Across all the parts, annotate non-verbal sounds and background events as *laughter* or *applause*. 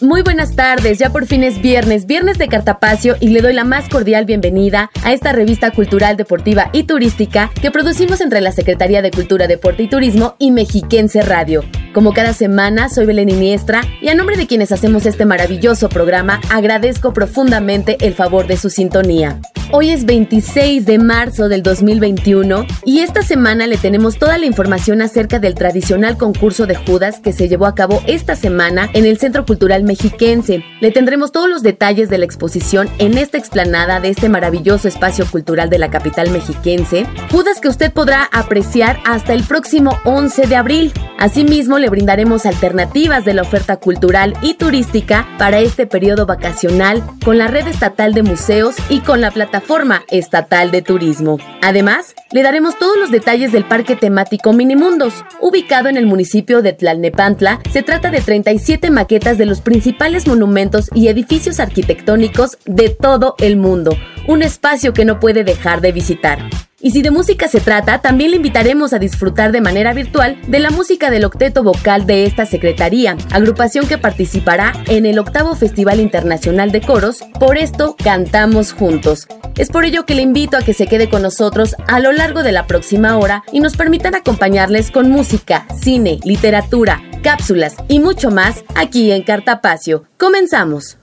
Muy buenas tardes, ya por fin es viernes, viernes de Cartapacio y le doy la más cordial bienvenida a esta revista cultural, deportiva y turística que producimos entre la Secretaría de Cultura, Deporte y Turismo y Mexiquense Radio. Como cada semana, soy Belén Iniestra y a nombre de quienes hacemos este maravilloso programa, agradezco profundamente el favor de su sintonía. Hoy es 26 de marzo del 2021 y esta semana le tenemos toda la información acerca del tradicional concurso de Judas que se llevó a cabo esta semana en el Centro Cultural Mexiquense. Le tendremos todos los detalles de la exposición en esta explanada de este maravilloso espacio cultural de la capital mexiquense. Judas que usted podrá apreciar hasta el próximo 11 de abril. Asimismo, le brindaremos alternativas de la oferta cultural y turística para este periodo vacacional con la red estatal de museos y con la plataforma Estatal de Turismo. Además, le daremos todos los detalles del parque temático Minimundos, ubicado en el municipio de Tlalnepantla. Se trata de 37 maquetas de los principales monumentos y edificios arquitectónicos de todo el mundo, un espacio que no puede dejar de visitar. Y si de música se trata, también le invitaremos a disfrutar de manera virtual de la música del octeto vocal de esta secretaría, agrupación que participará en el octavo Festival Internacional de Coros, por esto cantamos juntos. Es por ello que le invito a que se quede con nosotros a lo largo de la próxima hora y nos permitan acompañarles con música, cine, literatura, cápsulas y mucho más aquí en Cartapacio. Comenzamos.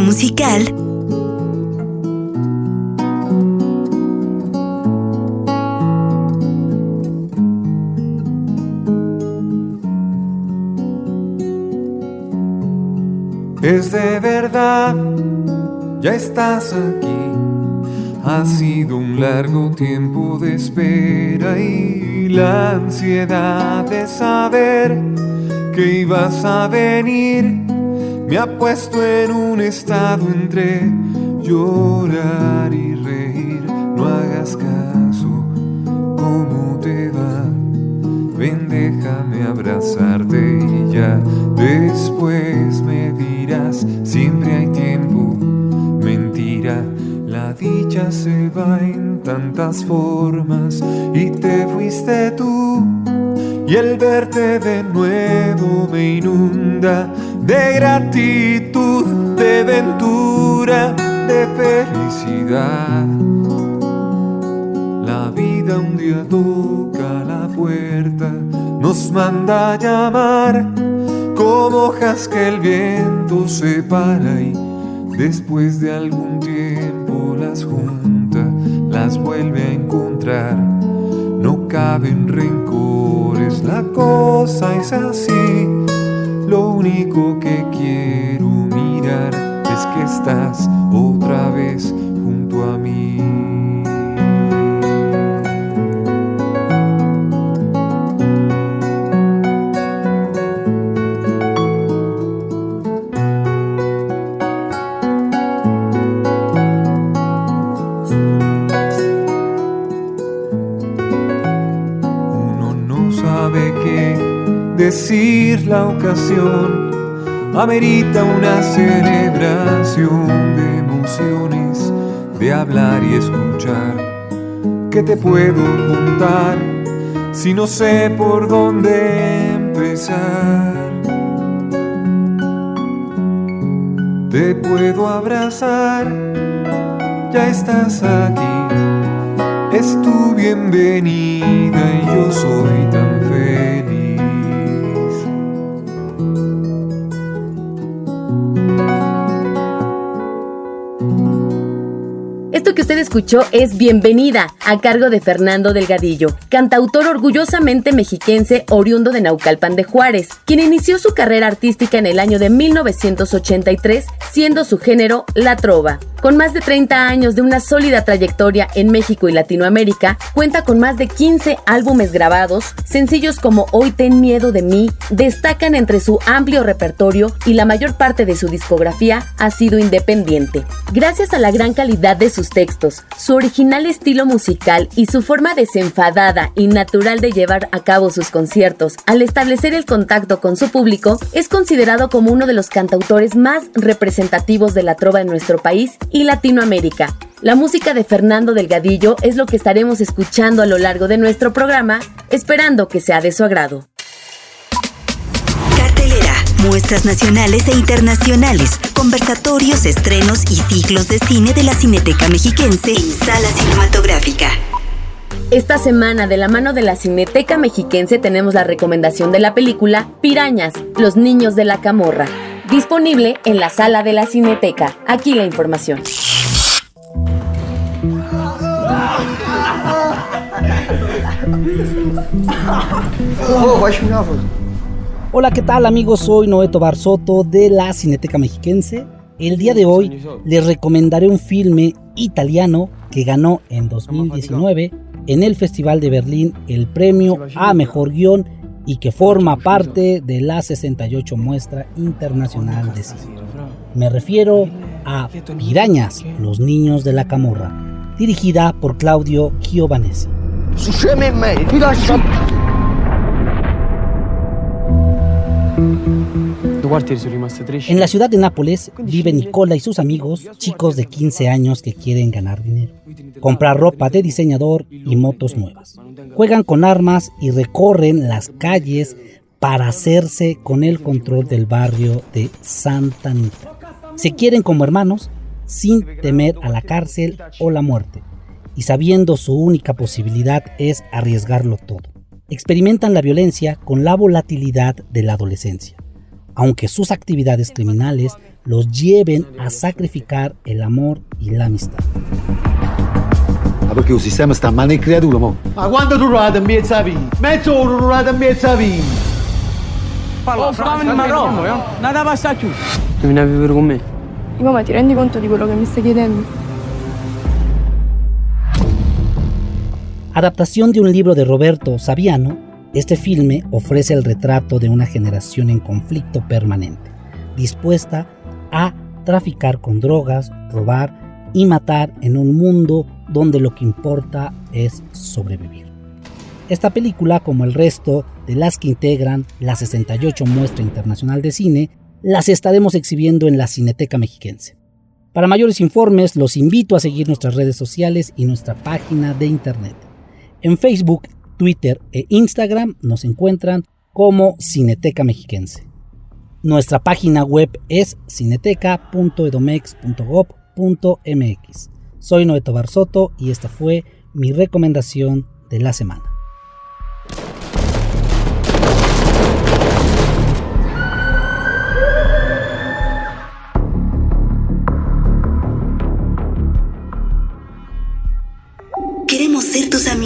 Musical Es de verdad, ya estás aquí. Ha sido un largo tiempo de espera y la ansiedad de saber que ibas a venir me ha puesto en un estado entre llorar y reír. No hagas caso, ¿cómo te va? Ven, déjame abrazarte y ya después me dirás, siempre hay tiempo, mentira. La dicha se va en tantas formas y te fuiste tú. Y el verte de nuevo me inunda de gratitud, de ventura, de felicidad. La vida un día toca la puerta, nos manda llamar como hojas que el viento separa y después de algún tiempo las junta, las vuelve a encontrar. No caben rencores, la cosa es así lo único que quiero mirar es que estás otra vez la ocasión amerita una celebración de emociones, de hablar y escuchar. ¿Qué te puedo contar si no sé por dónde empezar? Te puedo abrazar, ya estás aquí, es tu bienvenida y yo soy tan escuchó es Bienvenida, a cargo de Fernando Delgadillo, cantautor orgullosamente mexiquense oriundo de Naucalpan de Juárez, quien inició su carrera artística en el año de 1983, siendo su género la trova. Con más de 30 años de una sólida trayectoria en México y Latinoamérica, cuenta con más de 15 álbumes grabados, sencillos como Hoy ten miedo de mí, destacan entre su amplio repertorio y la mayor parte de su discografía ha sido independiente. Gracias a la gran calidad de sus textos, su original estilo musical y su forma desenfadada y natural de llevar a cabo sus conciertos, al establecer el contacto con su público, es considerado como uno de los cantautores más representativos de la trova en nuestro país y Latinoamérica. La música de Fernando Delgadillo es lo que estaremos escuchando a lo largo de nuestro programa, esperando que sea de su agrado. Muestras nacionales e internacionales, conversatorios, estrenos y ciclos de cine de la Cineteca Mexiquense en sala cinematográfica. Esta semana, de la mano de la Cineteca Mexiquense, tenemos la recomendación de la película Pirañas, los niños de la camorra disponible en la sala de la Cineteca. Aquí la información. Hola, ¿qué tal amigos? Soy Noeto Barsoto de la Cineteca Mexiquense. El día de hoy les recomendaré un filme italiano que ganó en 2019 en el Festival de Berlín el premio a Mejor Guión y que forma parte de la 68 Muestra Internacional de Cine. Me refiero a Pirañas, los niños de la camorra, dirigida por Claudio Giovanesi. En la ciudad de Nápoles vive Nicola y sus amigos, chicos de 15 años que quieren ganar dinero, comprar ropa de diseñador y motos nuevas. Juegan con armas y recorren las calles para hacerse con el control del barrio de Santa Anita. Se quieren como hermanos sin temer a la cárcel o la muerte y sabiendo su única posibilidad es arriesgarlo todo. Experimentan la violencia con la volatilidad de la adolescencia aunque sus actividades criminales los lleven a sacrificar el amor y la amistad. Perché il sistema sta a mano di creatura, mo. Ma quando tu a a. Oh, eh? Nada passa più. Tu vieni a vivere con me? Mamma, ti rendi conto di quello che mi stai chiedendo? Adaptación de un libro de Roberto Saviano este filme ofrece el retrato de una generación en conflicto permanente, dispuesta a traficar con drogas, robar y matar en un mundo donde lo que importa es sobrevivir. Esta película, como el resto de las que integran la 68 Muestra Internacional de Cine, las estaremos exhibiendo en la Cineteca Mexiquense. Para mayores informes, los invito a seguir nuestras redes sociales y nuestra página de internet. En Facebook Twitter e Instagram nos encuentran como Cineteca Mexiquense. Nuestra página web es cineteca.edomex.gov.mx. Soy Noeto Barsoto y esta fue mi recomendación de la semana.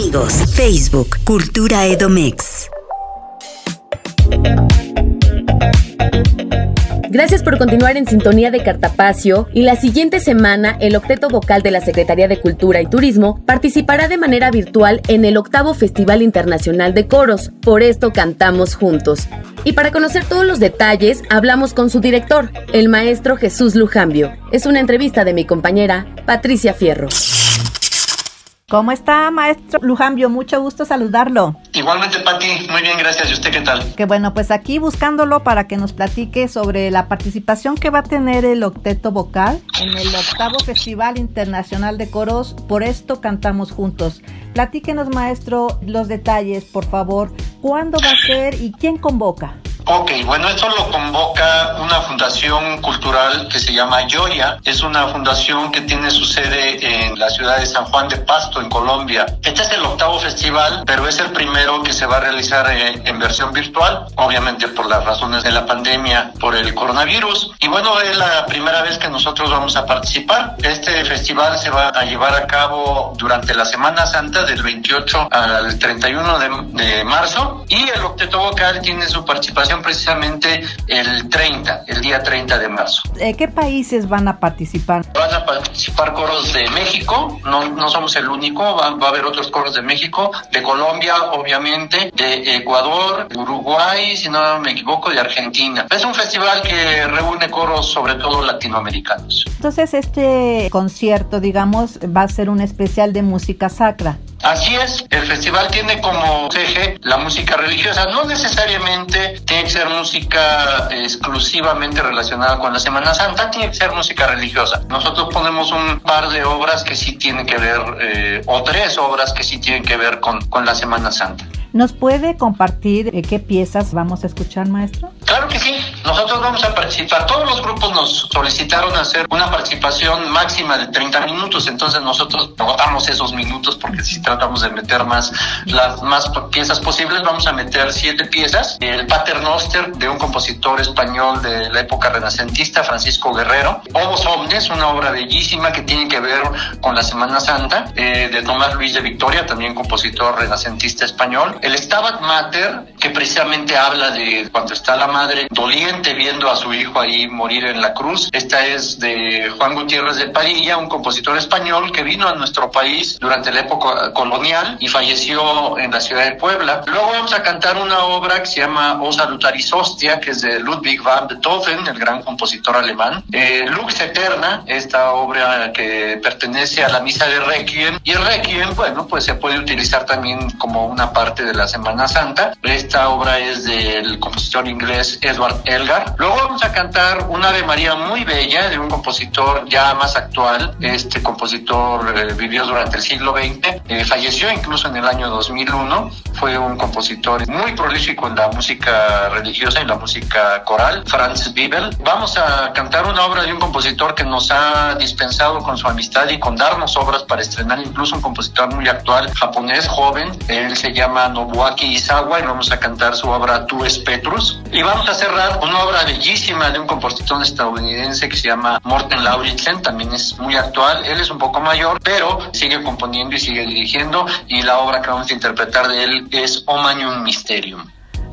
Amigos. Facebook, Cultura Edomex. Gracias por continuar en sintonía de Cartapacio y la siguiente semana el octeto vocal de la Secretaría de Cultura y Turismo participará de manera virtual en el octavo Festival Internacional de Coros. Por esto cantamos juntos. Y para conocer todos los detalles, hablamos con su director, el maestro Jesús Lujambio. Es una entrevista de mi compañera Patricia Fierro. ¿Cómo está, maestro Lujambio? Mucho gusto saludarlo. Igualmente, Pati. Muy bien, gracias. ¿Y usted qué tal? Que bueno, pues aquí buscándolo para que nos platique sobre la participación que va a tener el octeto vocal en el octavo Festival Internacional de Coros. Por esto cantamos juntos. Platíquenos, maestro, los detalles, por favor. ¿Cuándo va a ser y quién convoca? Ok, bueno, esto lo convoca una fundación cultural que se llama Joya. Es una fundación que tiene su sede en la ciudad de San Juan de Pasto, en Colombia. Este es el octavo festival, pero es el primero que se va a realizar eh, en versión virtual, obviamente por las razones de la pandemia, por el coronavirus. Y bueno, es la primera vez que nosotros vamos a participar. Este festival se va a llevar a cabo durante la Semana Santa del 28 al 31 de, de marzo y el octeto vocal tiene su participación precisamente el 30, el día 30 de marzo. ¿De qué países van a participar? Van a participar coros de México, no, no somos el único, va, va, a haber otros coros de México, de Colombia, obviamente, de Ecuador, Uruguay, si no me equivoco, de Argentina. Es un festival que reúne coros sobre todo latinoamericanos. Entonces este concierto, digamos, va a ser un especial de música sacra. Así es, el festival tiene como eje la música religiosa. No necesariamente tiene que ser música exclusivamente relacionada con la Semana Santa, tiene que ser música religiosa. Nosotros ponemos un par de obras que sí tienen que ver, eh, o tres obras que sí tienen que ver con, con la Semana Santa. ¿Nos puede compartir eh, qué piezas vamos a escuchar, maestro? Claro que sí. Nosotros vamos a participar. Todos los grupos nos solicitaron hacer una participación máxima de 30 minutos. Entonces nosotros agotamos esos minutos porque si tratamos de meter más las más piezas posibles, vamos a meter siete piezas. El Pater Noster de un compositor español de la época renacentista, Francisco Guerrero. Obos Omnes, una obra bellísima que tiene que ver con la Semana Santa, eh, de Tomás Luis de Victoria, también compositor renacentista español el Stabat Mater, que precisamente habla de cuando está la madre doliente viendo a su hijo ahí morir en la cruz. Esta es de Juan Gutiérrez de Padilla, un compositor español que vino a nuestro país durante la época colonial y falleció en la ciudad de Puebla. Luego vamos a cantar una obra que se llama O Salutaris Hostia, que es de Ludwig van Beethoven, el gran compositor alemán. Eh, Lux Eterna, esta obra que pertenece a la misa de Requiem. Y Requiem, bueno, pues se puede utilizar también como una parte de la Semana Santa. Esta obra es del compositor inglés Edward Elgar. Luego vamos a cantar una Ave María muy bella de un compositor ya más actual. Este compositor eh, vivió durante el siglo XX, eh, falleció incluso en el año 2001. Fue un compositor muy prolífico en la música religiosa y la música coral, Franz Bibel. Vamos a cantar una obra de un compositor que nos ha dispensado con su amistad y con darnos obras para estrenar, incluso un compositor muy actual, japonés, joven. Él se llama Nobuaki Izawa y vamos a cantar su obra Tú es Petrus. Y vamos a cerrar una obra bellísima de un compositor estadounidense que se llama Morten Lauritsen, también es muy actual. Él es un poco mayor, pero sigue componiendo y sigue dirigiendo y la obra que vamos a interpretar de él es Omanium Mysterium.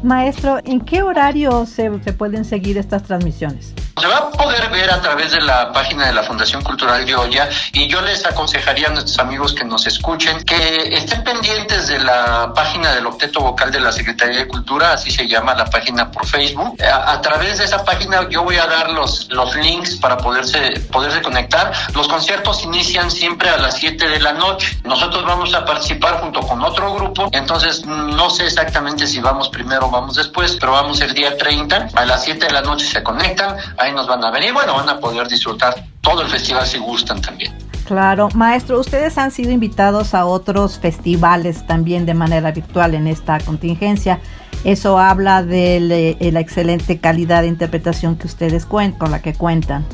Maestro, ¿en qué horario se, se pueden seguir estas transmisiones? Se va a poder ver a través de la página de la Fundación Cultural Olla y yo les aconsejaría a nuestros amigos que nos escuchen que estén pendientes de la página del Octeto Vocal de la Secretaría de Cultura, así se llama la página por Facebook. A, a través de esa página yo voy a dar los, los links para poderse, poderse conectar. Los conciertos inician siempre a las 7 de la noche. Nosotros vamos a participar junto con otro grupo, entonces no sé exactamente si vamos primero o vamos después, pero vamos el día 30, a las 7 de la noche se conectan, ahí nos van a venir, bueno, van a poder disfrutar todo el festival si gustan también. Claro, maestro, ustedes han sido invitados a otros festivales también de manera virtual en esta contingencia. Eso habla de la excelente calidad de interpretación que ustedes cuentan, con la que cuentan.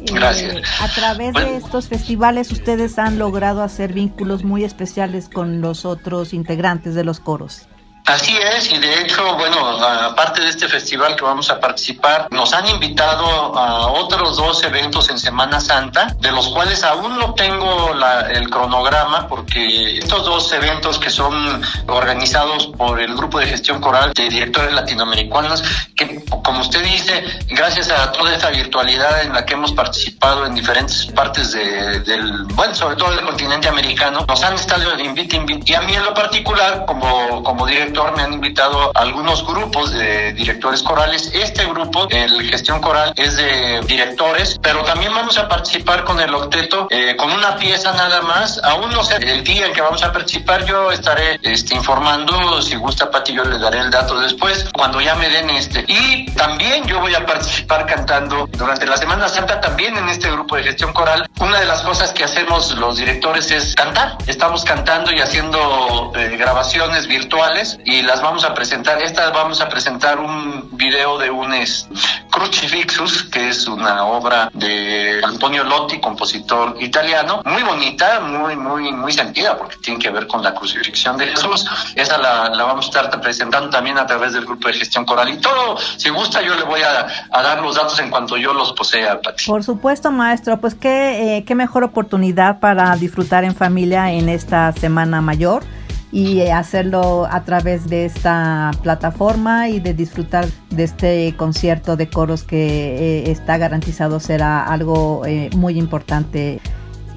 Gracias. Eh, a través bueno. de estos festivales ustedes han logrado hacer vínculos muy especiales con los otros integrantes de los coros. Así es, y de hecho, bueno, aparte de este festival que vamos a participar, nos han invitado a otros dos eventos en Semana Santa, de los cuales aún no tengo la, el cronograma, porque estos dos eventos que son organizados por el Grupo de Gestión Coral de Directores Latinoamericanos, que como usted dice, gracias a toda esta virtualidad en la que hemos participado en diferentes partes de, del, bueno, sobre todo del continente americano, nos han estado de invite, invite, y a mí en lo particular, como, como director, me han invitado a algunos grupos de directores corales. Este grupo, el Gestión Coral, es de directores, pero también vamos a participar con el octeto eh, con una pieza nada más. Aún no sé el día en que vamos a participar, yo estaré este, informando. Si gusta, Pati, yo le daré el dato después, cuando ya me den este. Y también yo voy a participar cantando durante la Semana Santa también en este grupo de gestión coral. Una de las cosas que hacemos los directores es cantar. Estamos cantando y haciendo eh, grabaciones virtuales y las vamos a presentar. Estas vamos a presentar un video de un Crucifixus, que es una obra de Antonio Lotti, compositor italiano, muy bonita, muy, muy, muy sentida, porque tiene que ver con la crucifixión de Jesús. Esa la, vamos a estar presentando también a través del grupo de gestión coral. Y todo, si gusta, yo le voy a, dar los datos en cuanto yo los posea, Pati. Por supuesto, maestro, pues qué, eh, qué mejor oportunidad para disfrutar en familia en esta Semana Mayor y hacerlo a través de esta plataforma y de disfrutar de este concierto de coros que eh, está garantizado será algo eh, muy importante.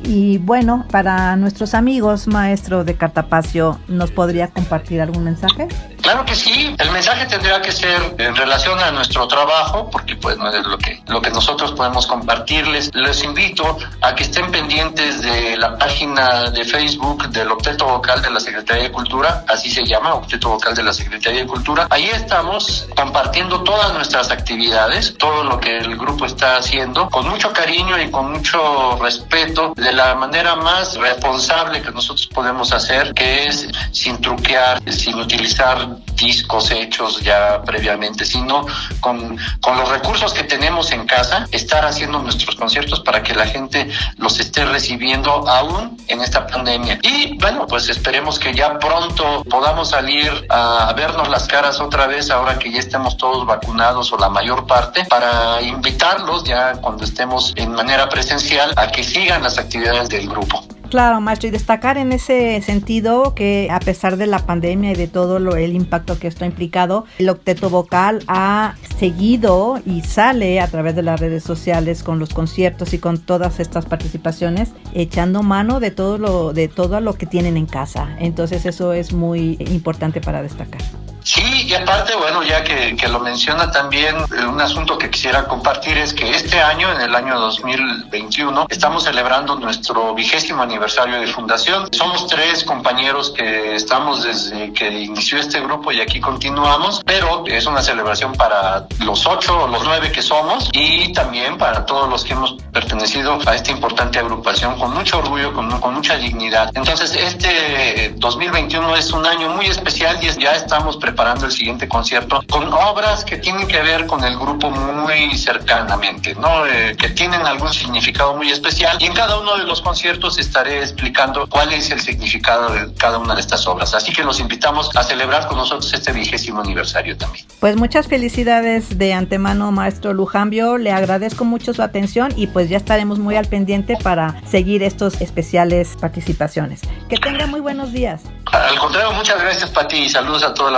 Y bueno, para nuestros amigos, maestro de Cartapacio, ¿nos podría compartir algún mensaje? Claro que sí, el mensaje tendría que ser en relación a nuestro trabajo, porque pues no es lo que, lo que nosotros podemos compartirles. Les invito a que estén pendientes de la página de Facebook del Octeto Vocal de la Secretaría de Cultura, así se llama, Octeto Vocal de la Secretaría de Cultura. Ahí estamos compartiendo todas nuestras actividades, todo lo que el grupo está haciendo, con mucho cariño y con mucho respeto, de la manera más responsable que nosotros podemos hacer, que es sin truquear, sin utilizar discos hechos ya previamente, sino con, con los recursos que tenemos en casa, estar haciendo nuestros conciertos para que la gente los esté recibiendo aún en esta pandemia. Y bueno, pues esperemos que ya pronto podamos salir a vernos las caras otra vez, ahora que ya estemos todos vacunados o la mayor parte, para invitarlos ya cuando estemos en manera presencial a que sigan las actividades del grupo. Claro, maestro, y destacar en ese sentido que a pesar de la pandemia y de todo lo, el impacto que esto ha implicado, el octeto vocal ha seguido y sale a través de las redes sociales con los conciertos y con todas estas participaciones, echando mano de todo lo, de todo lo que tienen en casa. Entonces eso es muy importante para destacar. Sí, y aparte, bueno, ya que, lo menciona también, eh, un asunto que quisiera compartir es que este año, en el año 2021, estamos celebrando nuestro vigésimo aniversario de fundación. Somos tres compañeros que estamos desde que inició este grupo y aquí continuamos, pero es una celebración para los ocho o los nueve que somos y también para todos los que hemos pertenecido a esta importante agrupación con mucho orgullo, con, con mucha dignidad. Entonces, este 2021 es un año muy especial y ya estamos preparados preparando el siguiente concierto con obras que tienen que ver con el grupo muy cercanamente, ¿no? Eh, que tienen algún significado muy especial y en cada uno de los conciertos estaré explicando cuál es el significado de cada una de estas obras. Así que los invitamos a celebrar con nosotros este vigésimo aniversario también. Pues muchas felicidades de antemano, maestro Lujambio. Le agradezco mucho su atención y pues ya estaremos muy al pendiente para seguir estos especiales participaciones. Que tenga muy buenos días. Al contrario, muchas gracias, Pati, y saludos a todo el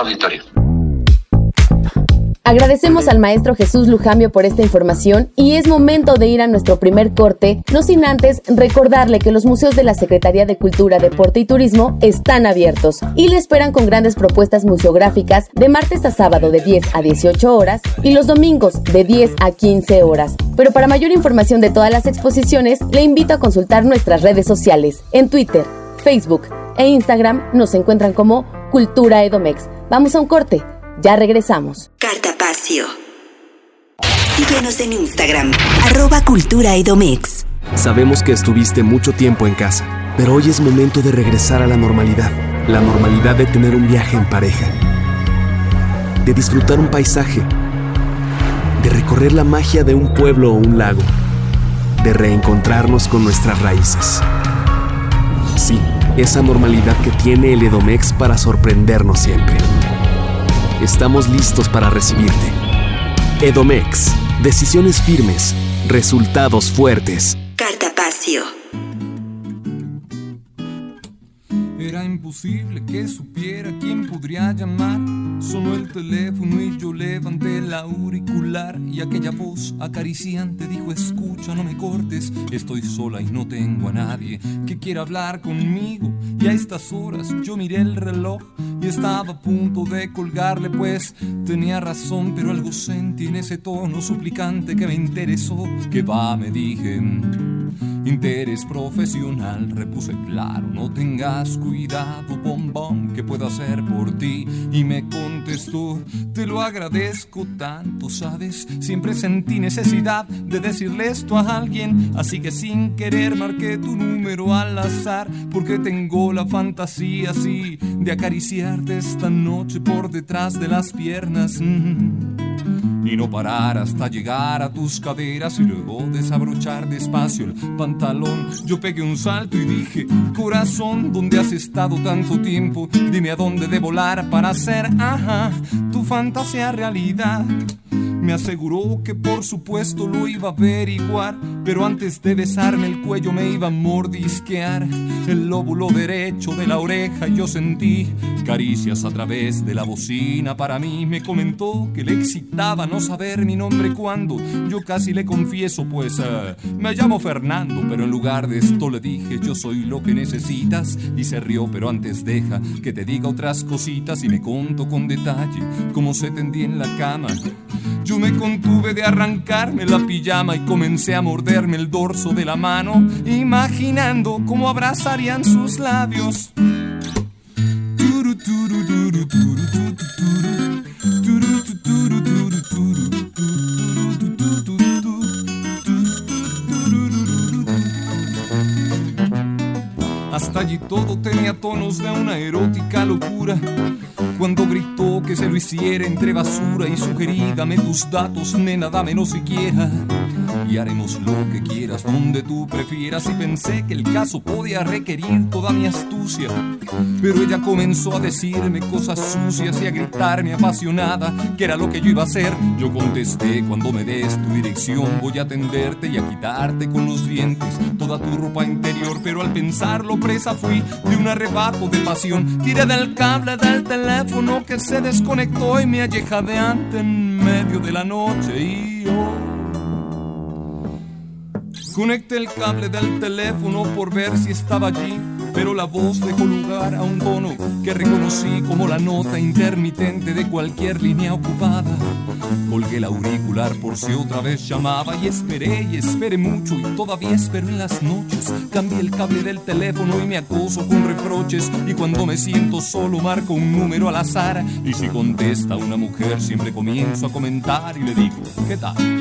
Agradecemos al maestro Jesús Lujambio por esta información y es momento de ir a nuestro primer corte, no sin antes recordarle que los museos de la Secretaría de Cultura, Deporte y Turismo están abiertos y le esperan con grandes propuestas museográficas de martes a sábado de 10 a 18 horas y los domingos de 10 a 15 horas. Pero para mayor información de todas las exposiciones, le invito a consultar nuestras redes sociales en Twitter, Facebook e Instagram nos encuentran como Cultura Edomex. Vamos a un corte, ya regresamos. Cartapacio. Síguenos en Instagram, arroba Cultura Edomex. Sabemos que estuviste mucho tiempo en casa, pero hoy es momento de regresar a la normalidad. La normalidad de tener un viaje en pareja, de disfrutar un paisaje, de recorrer la magia de un pueblo o un lago, de reencontrarnos con nuestras raíces. Sí esa normalidad que tiene el Edomex para sorprendernos siempre. Estamos listos para recibirte. Edomex, decisiones firmes, resultados fuertes. Cartapacio. Era imposible que supiera quién podría llamar. Sonó el teléfono y yo levanté el auricular y aquella voz acariciante dijo escucha, no me cortes, estoy sola y no tengo a nadie que quiera hablar conmigo. Y a estas horas yo miré el reloj y estaba a punto de colgarle pues tenía razón, pero algo sentí en ese tono suplicante que me interesó. Que va, me dije. Interés profesional, repuse claro, no tengas cuidado, bombón, que puedo hacer por ti? Y me contestó, te lo agradezco tanto, ¿sabes? Siempre sentí necesidad de decirle esto a alguien, así que sin querer marqué tu número al azar, porque tengo la fantasía así de acariciarte esta noche por detrás de las piernas. Mm. Y no parar hasta llegar a tus caderas y luego desabrochar despacio el pantalón. Yo pegué un salto y dije, corazón, ¿dónde has estado tanto tiempo? Dime a dónde de volar para hacer, ajá, tu fantasía realidad. Me aseguró que por supuesto lo iba a averiguar, pero antes de besarme el cuello me iba a mordisquear el lóbulo derecho de la oreja yo sentí caricias a través de la bocina. Para mí me comentó que le excitaba no saber mi nombre cuando yo casi le confieso, pues eh, me llamo Fernando, pero en lugar de esto le dije yo soy lo que necesitas y se rió, pero antes deja que te diga otras cositas y me conto con detalle cómo se tendía en la cama. Yo me contuve de arrancarme la pijama y comencé a morderme el dorso de la mano, imaginando cómo abrazarían sus labios. Hasta allí todo tenía tonos de una erótica locura. Cuando gritó que se lo hiciera entre basura y sugerí, dame tus datos, nena, dame no siquiera. Y haremos lo que quieras, donde tú prefieras. Y pensé que el caso podía requerir toda mi astucia. Pero ella comenzó a decirme cosas sucias y a gritarme apasionada que era lo que yo iba a hacer. Yo contesté, cuando me des tu dirección voy a atenderte y a quitarte con los dientes toda tu ropa interior. Pero al pensarlo presa fui de un arrebato de pasión. Tiré del cable del teléfono que se desconectó y me allejadeante en medio de la noche y yo... Conecté el cable del teléfono por ver si estaba allí, pero la voz dejó lugar a un tono que reconocí como la nota intermitente de cualquier línea ocupada. Colgué el auricular por si otra vez llamaba y esperé y esperé mucho y todavía espero en las noches. Cambié el cable del teléfono y me acoso con reproches y cuando me siento solo marco un número al azar y si contesta una mujer siempre comienzo a comentar y le digo, ¿qué tal?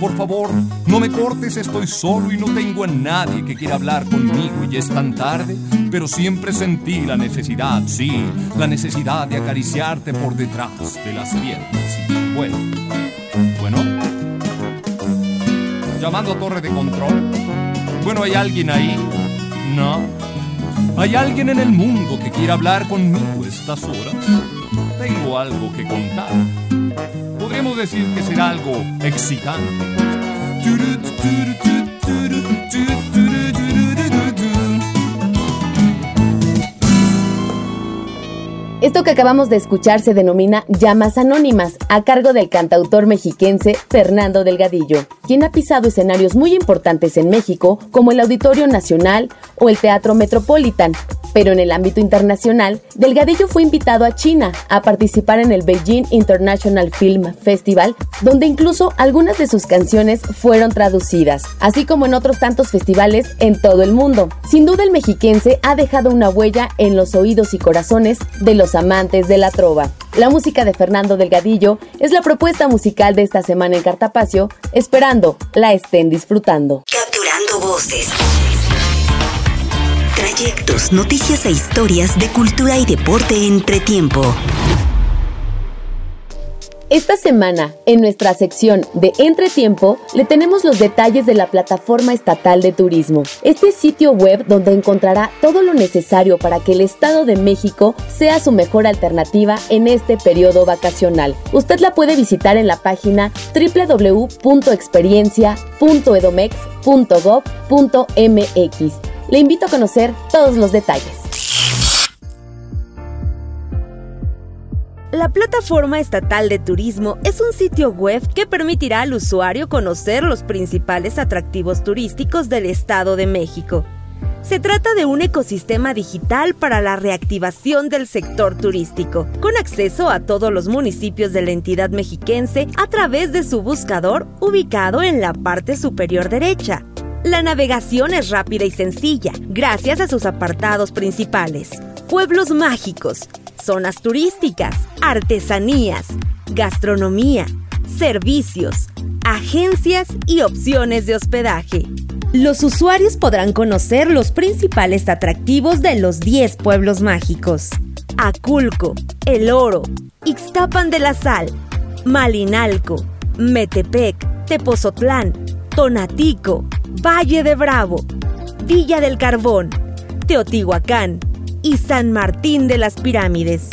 Por favor, no me cortes, estoy solo y no tengo a nadie que quiera hablar conmigo y es tan tarde, pero siempre sentí la necesidad, sí, la necesidad de acariciarte por detrás de las piernas. Bueno, bueno, llamando a torre de control. Bueno, ¿hay alguien ahí? No. ¿Hay alguien en el mundo que quiera hablar conmigo estas horas? Tengo algo que contar podríamos decir que será algo excitante. Esto que acabamos de escuchar se denomina Llamas Anónimas, a cargo del cantautor mexiquense Fernando Delgadillo, quien ha pisado escenarios muy importantes en México, como el Auditorio Nacional o el Teatro Metropolitan. Pero en el ámbito internacional, Delgadillo fue invitado a China a participar en el Beijing International Film Festival, donde incluso algunas de sus canciones fueron traducidas, así como en otros tantos festivales en todo el mundo. Sin duda el mexiquense ha dejado una huella en los oídos y corazones de los amantes de la trova. La música de Fernando Delgadillo es la propuesta musical de esta semana en Cartapacio, esperando la estén disfrutando. Capturando voces. Trayectos, noticias e historias de cultura y deporte entre tiempo. Esta semana, en nuestra sección de Entretiempo, le tenemos los detalles de la Plataforma Estatal de Turismo, este sitio web donde encontrará todo lo necesario para que el Estado de México sea su mejor alternativa en este periodo vacacional. Usted la puede visitar en la página www.experiencia.edomex.gov.mx. Le invito a conocer todos los detalles. La Plataforma Estatal de Turismo es un sitio web que permitirá al usuario conocer los principales atractivos turísticos del Estado de México. Se trata de un ecosistema digital para la reactivación del sector turístico, con acceso a todos los municipios de la entidad mexiquense a través de su buscador ubicado en la parte superior derecha. La navegación es rápida y sencilla, gracias a sus apartados principales. Pueblos mágicos, zonas turísticas, artesanías, gastronomía, servicios, agencias y opciones de hospedaje. Los usuarios podrán conocer los principales atractivos de los 10 pueblos mágicos. Aculco, El Oro, Ixtapan de la Sal, Malinalco, Metepec, Tepozotlán, Tonatico, Valle de Bravo, Villa del Carbón, Teotihuacán y San Martín de las Pirámides.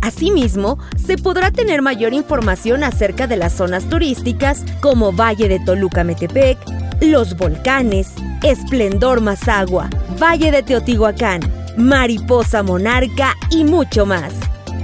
Asimismo, se podrá tener mayor información acerca de las zonas turísticas como Valle de Toluca Metepec, los volcanes, Esplendor Mazagua, Valle de Teotihuacán, Mariposa Monarca y mucho más.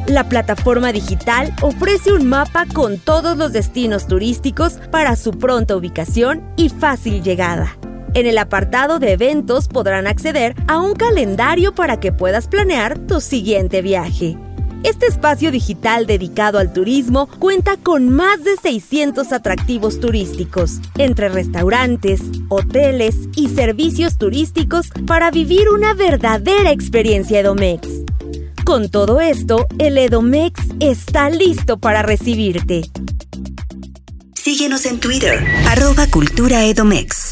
La plataforma digital ofrece un mapa con todos los destinos turísticos para su pronta ubicación y fácil llegada. En el apartado de eventos podrán acceder a un calendario para que puedas planear tu siguiente viaje. Este espacio digital dedicado al turismo cuenta con más de 600 atractivos turísticos, entre restaurantes, hoteles y servicios turísticos para vivir una verdadera experiencia Edomex. Con todo esto, el Edomex está listo para recibirte. Síguenos en Twitter, arroba Cultura Edomex.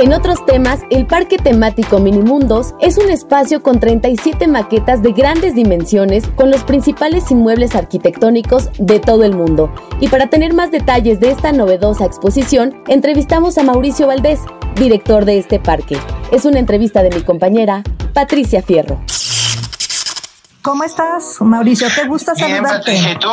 En otros temas, el Parque Temático Minimundos es un espacio con 37 maquetas de grandes dimensiones con los principales inmuebles arquitectónicos de todo el mundo. Y para tener más detalles de esta novedosa exposición, entrevistamos a Mauricio Valdés, director de este parque. Es una entrevista de mi compañera Patricia Fierro. ¿Cómo estás, Mauricio? ¿Te gusta Bien, saludarte? Patricia, ¿y tú?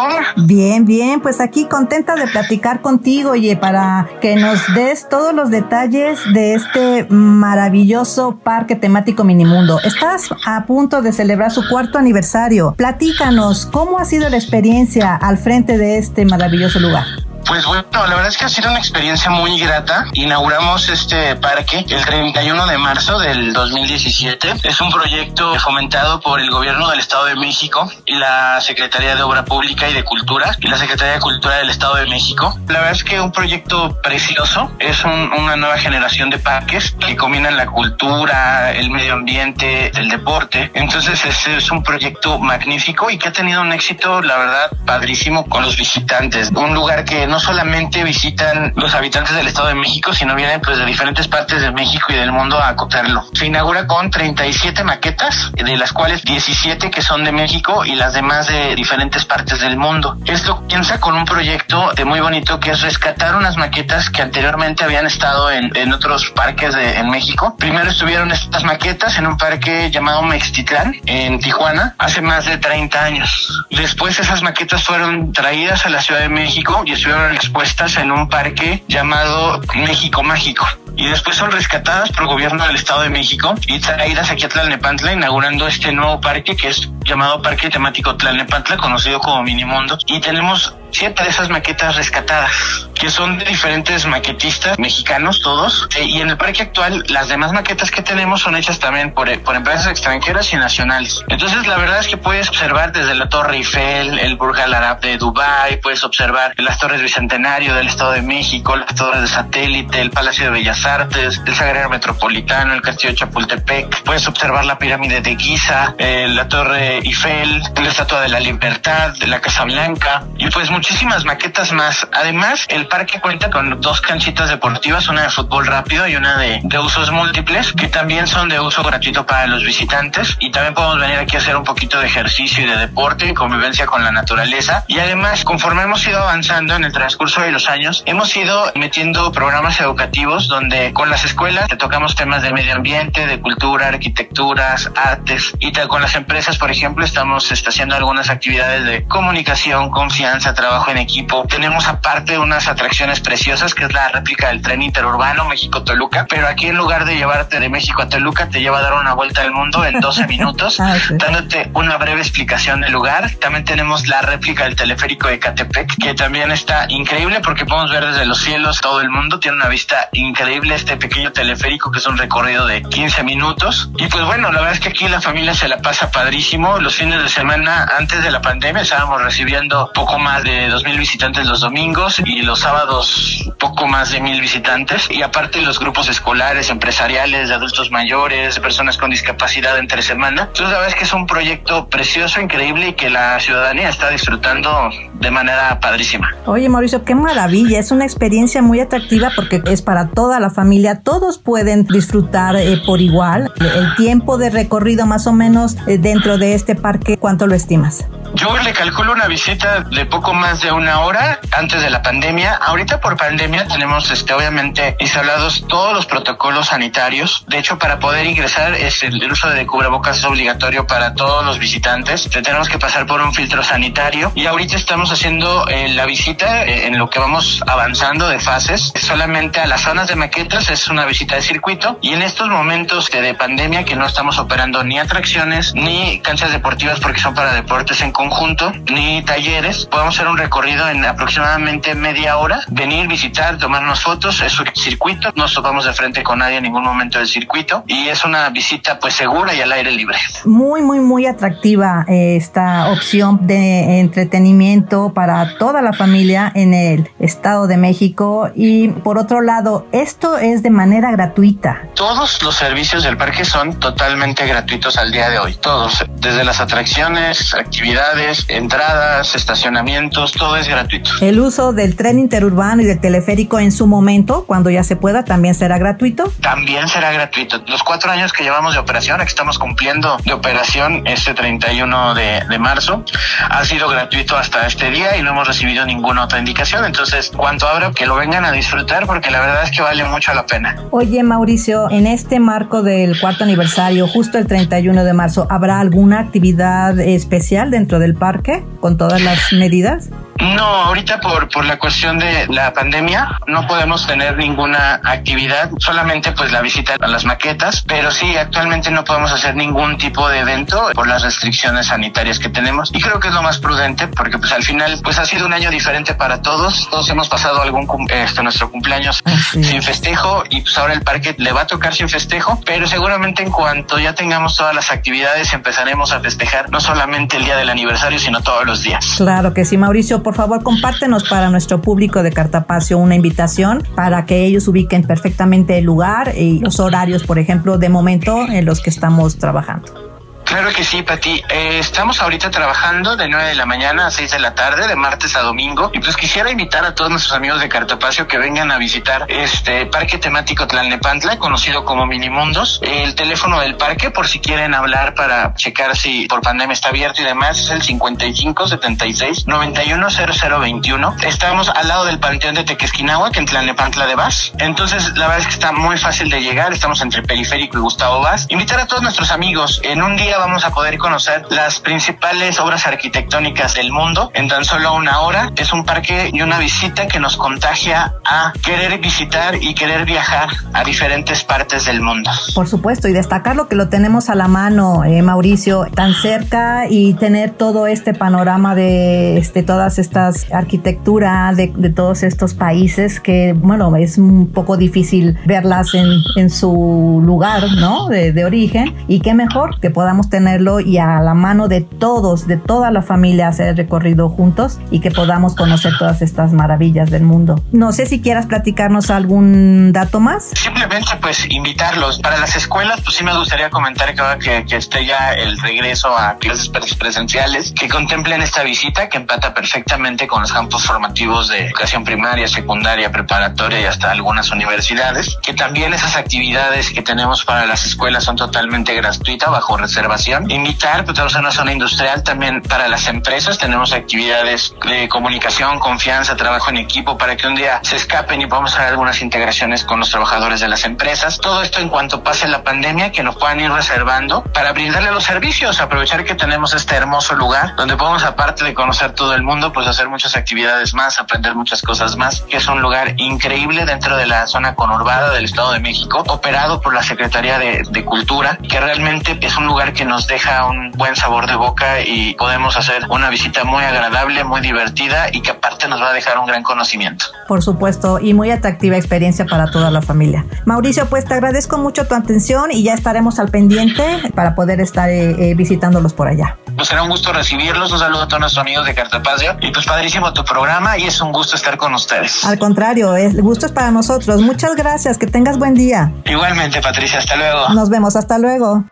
Bien, bien, pues aquí contenta de platicar contigo, oye, para que nos des todos los detalles de este maravilloso parque temático Minimundo. Estás a punto de celebrar su cuarto aniversario. Platícanos, ¿cómo ha sido la experiencia al frente de este maravilloso lugar? Pues bueno, la verdad es que ha sido una experiencia muy grata. Inauguramos este parque el 31 de marzo del 2017. Es un proyecto fomentado por el gobierno del Estado de México y la Secretaría de Obra Pública y de Cultura y la Secretaría de Cultura del Estado de México. La verdad es que un proyecto precioso. Es un- una nueva generación de parques que combinan la cultura, el medio ambiente, el deporte. Entonces es, es un proyecto magnífico y que ha tenido un éxito, la verdad, padrísimo con los visitantes. Un lugar que no solamente visitan los habitantes del Estado de México, sino vienen pues de diferentes partes de México y del mundo a acogerlo. Se inaugura con 37 maquetas, de las cuales 17 que son de México y las demás de diferentes partes del mundo. Esto piensa con un proyecto de muy bonito que es rescatar unas maquetas que anteriormente habían estado en, en otros parques de, en México. Primero estuvieron estas maquetas en un parque llamado Mextitlán, en Tijuana, hace más de 30 años. Después esas maquetas fueron traídas a la Ciudad de México y estuvieron expuestas en un parque llamado México Mágico. Y después son rescatadas por el gobierno del Estado de México y traídas aquí a Tlalnepantla, inaugurando este nuevo parque que es llamado Parque Temático Tlalnepantla, conocido como Minimundo. Y tenemos siete de esas maquetas rescatadas, que son de diferentes maquetistas mexicanos todos. Eh, Y en el parque actual, las demás maquetas que tenemos son hechas también por, por empresas extranjeras y nacionales. Entonces, la verdad es que puedes observar desde la Torre Eiffel, el Burj Al Arab de Dubai, puedes observar las torres Bicentenario del Estado de México, las torres de satélite, el Palacio de Bellas Artes, el Sagrario Metropolitano, el Castillo de Chapultepec. Puedes observar la pirámide de Giza, eh, la Torre Eiffel, la Estatua de la Libertad, de la Casa Blanca y pues muchísimas maquetas más. Además, el parque cuenta con dos canchitas deportivas, una de fútbol rápido y una de, de usos múltiples, que también son de uso gratuito para los visitantes. Y también podemos venir aquí a hacer un poquito de ejercicio y de deporte, convivencia con la naturaleza. Y además, conforme hemos ido avanzando en el transcurso de los años, hemos ido metiendo programas educativos donde con las escuelas te tocamos temas de medio ambiente, de cultura, arquitecturas, artes. Y con las empresas, por ejemplo, estamos este, haciendo algunas actividades de comunicación, confianza, trabajo en equipo. Tenemos aparte unas atracciones preciosas que es la réplica del tren interurbano México-Toluca, pero aquí en lugar de llevarte de México a Toluca, te lleva a dar una vuelta al mundo en 12 *laughs* minutos, Ah, dándote una breve explicación del lugar. También tenemos la réplica del teleférico de Catepec, que también está increíble porque podemos ver desde los cielos todo el mundo. Tiene una vista increíble este pequeño teleférico que es un recorrido de 15 minutos. Y pues bueno, la verdad es que aquí la familia se la pasa padrísimo. Los fines de semana antes de la pandemia estábamos recibiendo poco más de 2.000 visitantes los domingos y los sábados poco más de 1.000 visitantes. Y aparte los grupos escolares, empresariales, de adultos mayores, de personas con discapacidad entre semana. Entonces la verdad es que es un proyecto precioso, increíble y que la ciudadanía está disfrutando de manera padrísima. Oye, Mauricio, qué maravilla. Es una experiencia muy atractiva porque es para toda la familia. Todos pueden disfrutar eh, por igual. El tiempo de recorrido más o menos eh, dentro de este parque, ¿cuánto lo estimas? Yo le calculo una visita de poco más de una hora antes de la pandemia. Ahorita por pandemia tenemos este, obviamente instalados todos los protocolos sanitarios. De hecho, para poder ingresar es el uso de cubrebocas es obligatorio para todos los visitantes. Tenemos que pasar por un filtro sanitario y ahorita estamos haciendo eh, la visita en lo que vamos avanzando de fases. Solamente a las zonas de maquetas es una visita de circuito y en estos momentos de, de pandemia que no estamos operando ni atracciones ni canchas deportivas porque son para deportes en conjunto, ni talleres. Podemos hacer un recorrido en aproximadamente media hora, venir, visitar, tomarnos fotos, es un circuito, no topamos de frente con nadie en ningún momento del circuito y es una visita pues segura y al aire libre. Muy, muy, muy atractiva eh, esta opción de entretenimiento para toda la familia en el Estado de México y por otro lado, esto es de manera gratuita. Todos los servicios del parque son totalmente gratuitos al día de hoy, todos, desde las atracciones, actividades, entradas, estacionamientos, todo es gratuito. El uso del tren interurbano y del teleférico en su momento, cuando ya se pueda, también será gratuito. También será gratuito. Los cuatro años que llevamos de operación, que estamos cumpliendo de operación este 31 de, de marzo, ha sido gratuito hasta este día y no hemos recibido ninguna otra indicación. Entonces, cuanto abra, que lo vengan a disfrutar porque la verdad es que vale mucho la pena. Oye, Mauricio, en este marco del cuarto aniversario, justo el 31 de marzo, ¿habrá alguna actividad especial dentro del parque con todas las medidas? No, ahorita por, por la cuestión de la pandemia no podemos tener ninguna actividad, solamente pues la visita a las maquetas, pero sí, actualmente no podemos hacer ningún tipo de evento por las restricciones sanitarias que tenemos y creo que es lo más prudente porque pues al final pues ha sido un año diferente para todos, todos hemos pasado algún este, nuestro cumpleaños sin festejo y pues ahora el parque le va a tocar sin festejo, pero seguramente en cuanto ya tengamos todas las actividades empezaremos a festejar no solamente el día del aniversario sino todos los días. Claro que sí, Mauricio por favor, compártenos para nuestro público de Cartapacio una invitación para que ellos ubiquen perfectamente el lugar y los horarios, por ejemplo, de momento en los que estamos trabajando. Claro que sí, Pati. Eh, estamos ahorita trabajando de 9 de la mañana a 6 de la tarde, de martes a domingo. Y pues quisiera invitar a todos nuestros amigos de Cartapacio que vengan a visitar este parque temático Tlalnepantla, conocido como Minimundos. El teléfono del parque, por si quieren hablar para checar si por pandemia está abierto y demás, es el 55 76 91 0021. Estamos al lado del Panteón de Tequesquinagua, que en Tlalnepantla de Vaz. Entonces, la verdad es que está muy fácil de llegar. Estamos entre Periférico y Gustavo Vaz. Invitar a todos nuestros amigos en un día vamos a poder conocer las principales obras arquitectónicas del mundo en tan solo una hora. Es un parque y una visita que nos contagia a querer visitar y querer viajar a diferentes partes del mundo. Por supuesto, y destacar lo que lo tenemos a la mano, eh, Mauricio, tan cerca y tener todo este panorama de este, todas estas arquitecturas de, de, todos estos países que, bueno, es un poco difícil verlas en, en su lugar, ¿no? De, de origen. Y qué mejor que podamos tenerlo y a la mano de todos, de toda la familia, hacer el recorrido juntos y que podamos conocer todas estas maravillas del mundo. No sé si quieras platicarnos algún dato más. Simplemente pues invitarlos. Para las escuelas pues sí me gustaría comentar que ahora que, que esté ya el regreso a clases presenciales, que contemplen esta visita que empata perfectamente con los campos formativos de educación primaria, secundaria, preparatoria y hasta algunas universidades, que también esas actividades que tenemos para las escuelas son totalmente gratuitas bajo reserva Invitar, pues tenemos una zona industrial también para las empresas. Tenemos actividades de comunicación, confianza, trabajo en equipo para que un día se escapen y podamos hacer algunas integraciones con los trabajadores de las empresas. Todo esto en cuanto pase la pandemia, que nos puedan ir reservando para brindarle los servicios, aprovechar que tenemos este hermoso lugar donde podemos, aparte de conocer todo el mundo, pues hacer muchas actividades más, aprender muchas cosas más, que es un lugar increíble dentro de la zona conurbada del Estado de México, operado por la Secretaría de, de Cultura, que realmente es un lugar que nos deja un buen sabor de boca y podemos hacer una visita muy agradable, muy divertida y que aparte nos va a dejar un gran conocimiento. Por supuesto, y muy atractiva experiencia para toda la familia. Mauricio, pues te agradezco mucho tu atención y ya estaremos al pendiente para poder estar eh, eh, visitándolos por allá. Pues será un gusto recibirlos, un saludo a todos nuestros amigos de Cartapacio y pues padrísimo tu programa y es un gusto estar con ustedes. Al contrario, el gusto es para nosotros. Muchas gracias, que tengas buen día. Igualmente, Patricia, hasta luego. Nos vemos, hasta luego.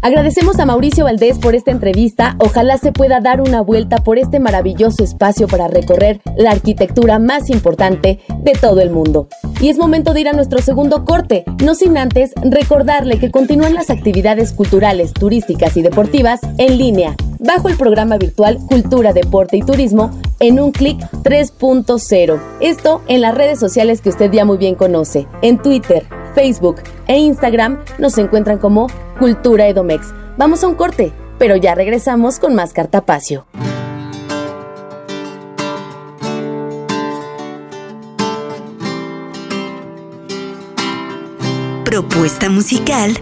Agradecemos a Mauricio Valdés por esta entrevista. Ojalá se pueda dar una vuelta por este maravilloso espacio para recorrer la arquitectura más importante de todo el mundo. Y es momento de ir a nuestro segundo corte, no sin antes recordarle que continúan las actividades culturales, turísticas y deportivas en línea, bajo el programa virtual Cultura, Deporte y Turismo en un clic 3.0. Esto en las redes sociales que usted ya muy bien conoce, en Twitter, Facebook e Instagram nos encuentran como Cultura Edomex. Vamos a un corte, pero ya regresamos con más Cartapacio. Propuesta musical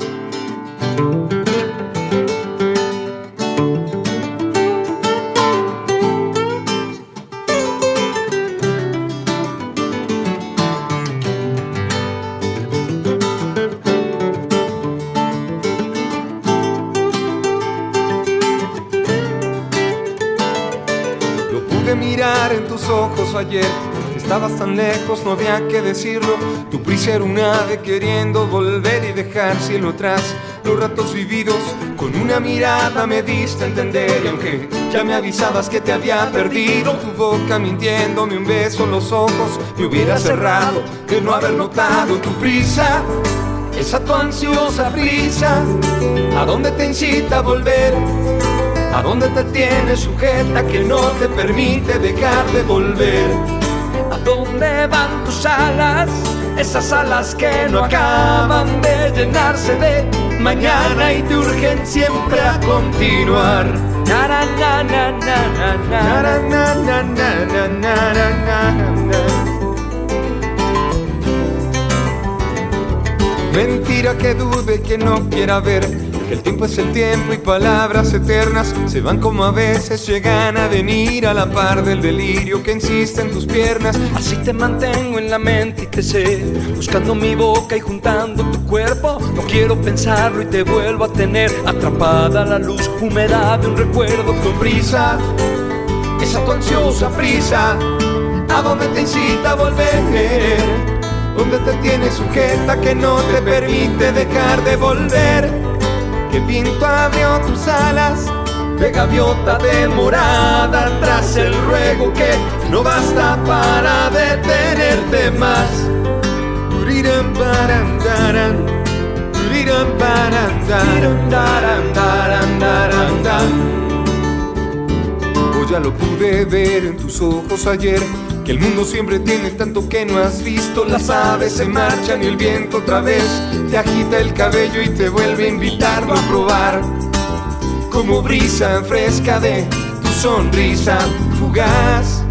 ayer. Estabas tan lejos, no había que decirlo. Tu prisa era un ave queriendo volver y dejar cielo atrás. Los ratos vividos con una mirada me diste a entender. Y aunque ya me avisabas que te había perdido, tu boca mintiéndome un beso en los ojos me hubiera cerrado de no haber notado tu prisa. Esa tu ansiosa prisa, ¿a dónde te incita a volver? ¿A dónde te tienes sujeta que no te permite dejar de volver? ¿A dónde van tus alas? Esas alas que no acaban de llenarse de mañana y te urgen siempre a continuar. Mentira que dude que no quiera ver que el tiempo es el tiempo y palabras eternas se van como a veces llegan a venir a la par del delirio que insiste en tus piernas. Así te mantengo en la mente y te sé, buscando mi boca y juntando tu cuerpo. No quiero pensarlo y te vuelvo a tener atrapada la luz húmeda de un recuerdo con prisa. Esa tu ansiosa prisa, ¿a dónde te incita a volver? ¿Dónde te tiene sujeta que no te permite dejar de volver? Que viento abrió tus alas de gaviota demorada tras el ruego que no basta para detenerte más. Hoy ya lo pude ver en tus ojos ayer que el mundo siempre tiene tanto que no has visto. Las aves se marchan y el viento otra vez te agita el cabello y te vuelve a invitarlo a probar. Como brisa fresca de tu sonrisa fugaz.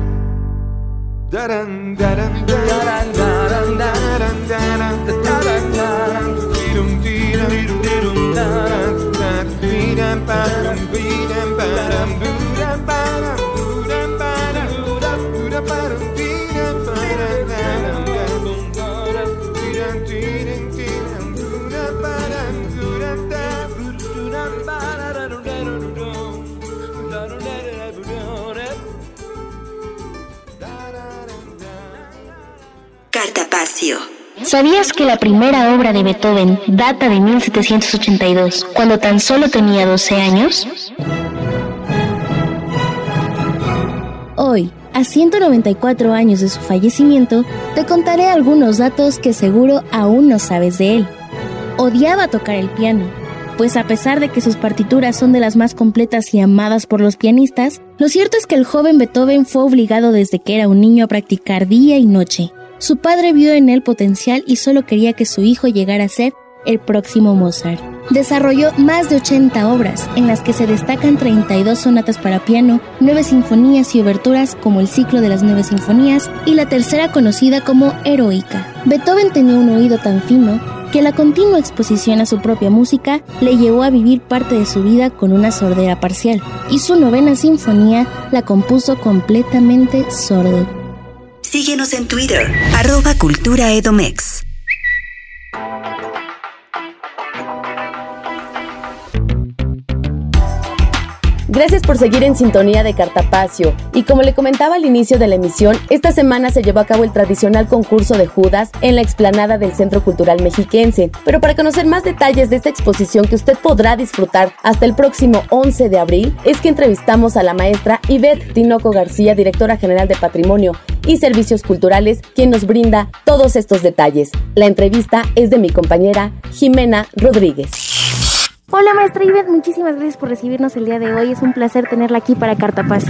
¿Sabías que la primera obra de Beethoven data de 1782, cuando tan solo tenía 12 años? Hoy, a 194 años de su fallecimiento, te contaré algunos datos que seguro aún no sabes de él. Odiaba tocar el piano, pues a pesar de que sus partituras son de las más completas y amadas por los pianistas, lo cierto es que el joven Beethoven fue obligado desde que era un niño a practicar día y noche, su padre vio en él potencial y solo quería que su hijo llegara a ser el próximo Mozart. Desarrolló más de 80 obras, en las que se destacan 32 sonatas para piano, 9 sinfonías y oberturas como el ciclo de las nueve sinfonías y la tercera conocida como Heroica. Beethoven tenía un oído tan fino que la continua exposición a su propia música le llevó a vivir parte de su vida con una sordera parcial, y su novena sinfonía la compuso completamente sordo. Síguenos en Twitter, arroba Cultura Edomex. Gracias por seguir en sintonía de Cartapacio. Y como le comentaba al inicio de la emisión, esta semana se llevó a cabo el tradicional concurso de Judas en la explanada del Centro Cultural Mexiquense. Pero para conocer más detalles de esta exposición que usted podrá disfrutar hasta el próximo 11 de abril, es que entrevistamos a la maestra Ivette Tinoco García, directora general de Patrimonio y Servicios Culturales, quien nos brinda todos estos detalles. La entrevista es de mi compañera Jimena Rodríguez. Hola maestra Ivette, muchísimas gracias por recibirnos el día de hoy. Es un placer tenerla aquí para Cartapaz.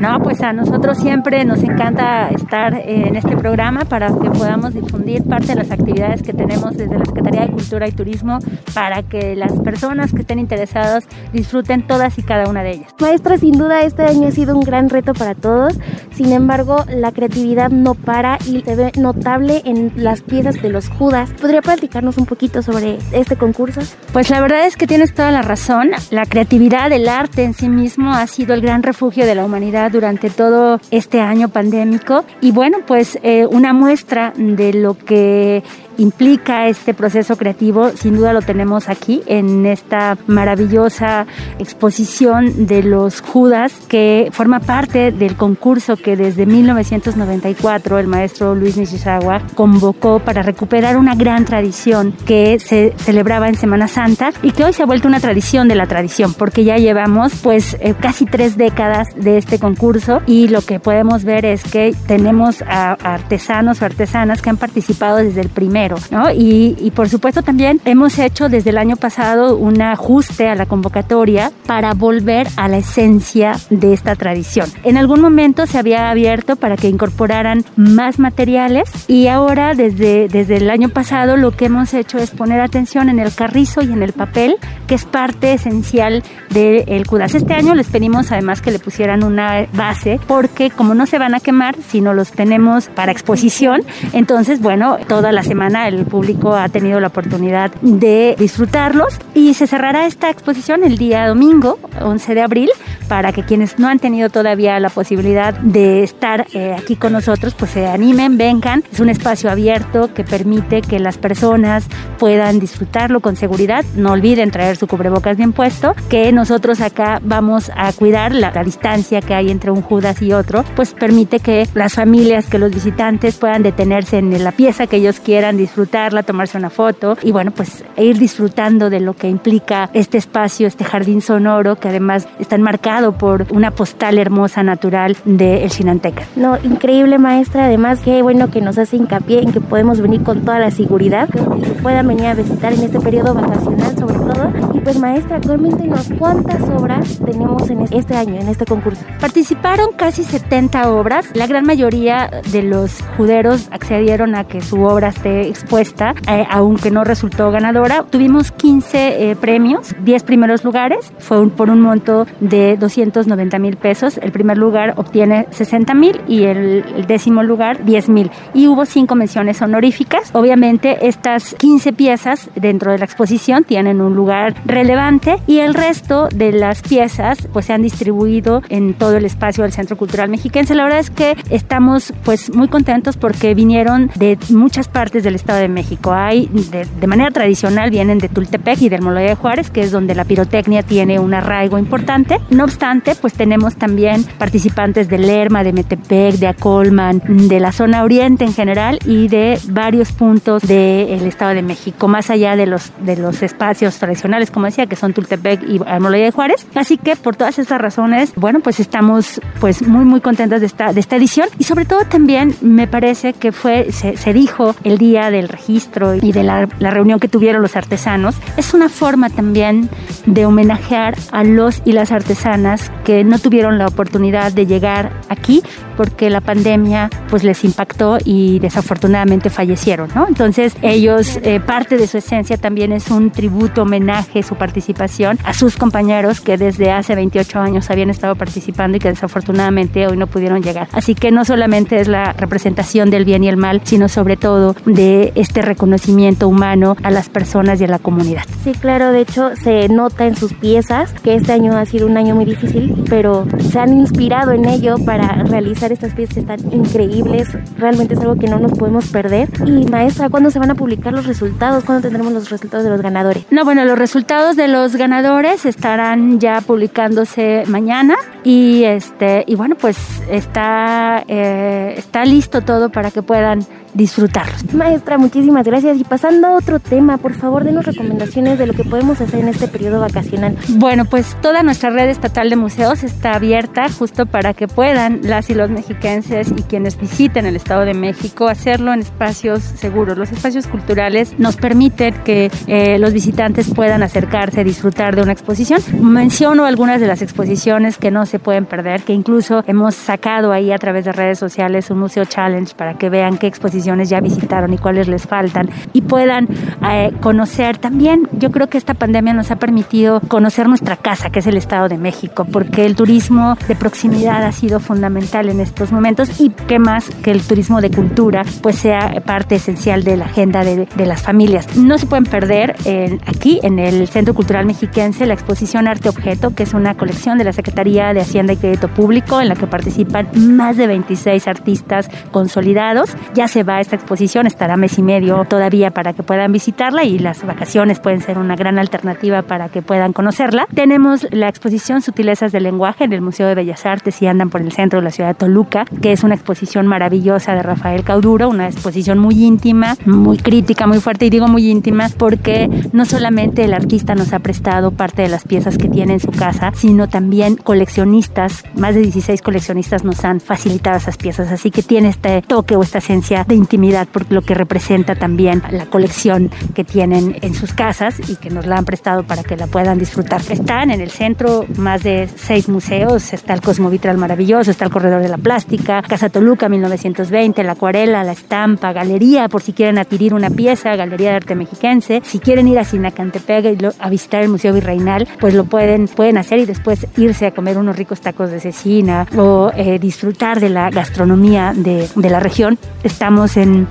No, pues a nosotros siempre nos encanta estar en este programa para que podamos difundir parte de las actividades que tenemos desde la Secretaría de Cultura y Turismo para que las personas que estén interesadas disfruten todas y cada una de ellas. Maestra, sin duda este año ha sido un gran reto para todos. Sin embargo, la creatividad no para y se ve notable en las piezas de los Judas. ¿Podría platicarnos un poquito sobre este concurso? Pues la verdad es que tienes toda la razón. La creatividad, el arte en sí mismo ha sido el gran refugio de la humanidad durante todo este año pandémico. Y bueno, pues eh, una muestra de lo que implica este proceso creativo, sin duda lo tenemos aquí en esta maravillosa exposición de los Judas, que forma parte del concurso que desde 1994 el maestro Luis Nishizawa convocó para recuperar una gran tradición que se celebraba en Semana Santa y que hoy se ha vuelto una tradición de la tradición, porque ya llevamos pues eh, casi tres décadas de este concurso y lo que podemos ver es que tenemos a artesanos o artesanas que han participado desde el primer y, por supuesto también hemos hecho desde el año pasado un ajuste a la convocatoria para volver a la esencia de esta tradición. En algún momento se había abierto para que incorporaran más materiales y ahora desde, desde el año pasado lo que hemos hecho es poner atención en el carrizo y en el papel, que es parte esencial del el CUDAS. Este año les pedimos además que le pusieran una base porque como no se van a quemar, sino los tenemos para exposición, entonces bueno, toda la semana el público ha tenido la oportunidad de disfrutarlos y se cerrará esta exposición el día domingo, 11 de abril, para que quienes no han tenido todavía la posibilidad de estar eh, aquí con nosotros, pues se animen, vengan. Es un espacio abierto que permite que las personas puedan disfrutarlo con seguridad. No olviden traer su cubrebocas bien puesto, que nosotros acá vamos a cuidar la, la distancia que hay entre un Judas y otro, pues permite que las familias, que los visitantes puedan detenerse en la pieza que ellos quieran disfrutarla, tomarse una foto y bueno, pues ir disfrutando de lo que implica este espacio, este jardín sonoro que además está enmarcado por una postal hermosa natural de El Chinanteca. No, increíble maestra, además qué bueno que nos hace hincapié en que podemos venir con toda la seguridad y que puedan venir a visitar en este periodo vacacional sobre todo. Y pues maestra, coméntenos cuántas obras tenemos en este año, en este concurso. Participaron casi 70 obras, la gran mayoría de los juderos accedieron a que su obra esté expuesta, eh, aunque no resultó ganadora. Tuvimos 15 eh, premios, 10 primeros lugares, fue por un monto de 290 mil pesos. El primer lugar obtiene 60 mil y el, el, décimo lugar 10 mil. Y hubo cinco menciones honoríficas. Obviamente estas 15 piezas dentro de la exposición tienen un lugar relevante y el resto de las piezas pues se han distribuido en todo el espacio del Centro Cultural Mexiquense. La verdad es que estamos pues muy contentos porque vinieron de muchas partes del Estado de México. Hay, de, de manera tradicional, vienen de Tultepec y del Moloya de Juárez, que es donde la pirotecnia tiene un arraigo importante. No obstante, pues tenemos también participantes de Lerma, de Metepec, de Acolman, de la zona oriente en general y de varios puntos del Estado de México, más allá de los, de los espacios tradicionales, como decía, que son Tultepec y Moloya de Juárez. Así que por todas estas razones, bueno, pues estamos pues muy, muy contentas de esta, de esta edición y sobre todo también me parece que fue, se, se dijo el día del registro y de la, la reunión que tuvieron los artesanos, es una forma también de homenajear a los y las artesanas que no tuvieron la oportunidad de llegar aquí porque la pandemia pues les impactó y desafortunadamente fallecieron, ¿no? Entonces ellos, eh, parte de su esencia también es un tributo, homenaje, su participación a sus compañeros que desde hace 28 años habían estado participando y que desafortunadamente hoy no pudieron llegar. Así que no solamente es la representación del bien y el mal, sino sobre todo de este reconocimiento humano a las personas y a la comunidad. Sí, claro, de hecho se nota en sus piezas que este año ha sido un año muy difícil, pero se han inspirado en ello para realizar estas piezas que están increíbles. Realmente es algo que no nos podemos perder. Y maestra, ¿cuándo se van a publicar los resultados? ¿Cuándo tendremos los resultados de los ganadores? No, bueno, los resultados de los ganadores estarán ya publicándose mañana y este y bueno, pues está eh, está listo todo para que puedan disfrutarlos. Maestra, muchísimas gracias. Y pasando a otro tema, por favor, denos recomendaciones de lo que podemos hacer en este periodo vacacional. Bueno, pues toda nuestra red estatal de museos está abierta justo para que puedan las y los mexiquenses y quienes visiten el Estado de México hacerlo en espacios seguros. Los espacios culturales nos permiten que eh, los visitantes puedan acercarse, disfrutar de una exposición. Menciono algunas de las exposiciones que no se pueden perder, que incluso hemos sacado ahí a través de redes sociales un museo challenge para que vean qué exposición ya visitaron y cuáles les faltan y puedan eh, conocer también. Yo creo que esta pandemia nos ha permitido conocer nuestra casa, que es el Estado de México, porque el turismo de proximidad ha sido fundamental en estos momentos y qué más que el turismo de cultura pues sea parte esencial de la agenda de, de las familias. No se pueden perder aquí en el Centro Cultural Mexiquense la exposición Arte Objeto, que es una colección de la Secretaría de Hacienda y Crédito Público en la que participan más de 26 artistas consolidados. Ya se va esta exposición, estará mes y medio todavía para que puedan visitarla y las vacaciones pueden ser una gran alternativa para que puedan conocerla. Tenemos la exposición Sutilezas del Lenguaje en el Museo de Bellas Artes y andan por el centro de la ciudad de Toluca, que es una exposición maravillosa de Rafael Cauduro, una exposición muy íntima, muy crítica, muy fuerte y digo muy íntima porque no solamente el artista nos ha prestado parte de las piezas que tiene en su casa, sino también coleccionistas, más de 16 coleccionistas nos han facilitado esas piezas, así que tiene este toque o esta esencia de intimidad por lo que representa también la colección que tienen en sus casas y que nos la han prestado para que la puedan disfrutar. Están en el centro más de seis museos, está el Cosmovitral maravilloso, está el Corredor de la Plástica, Casa Toluca 1920, la acuarela, la estampa, galería por si quieren adquirir una pieza, Galería de Arte Mexiquense. Si quieren ir a Sinacantepec y a visitar el Museo Virreinal, pues lo pueden, pueden hacer y después irse a comer unos ricos tacos de cecina o eh, disfrutar de la gastronomía de, de la región. Estamos en,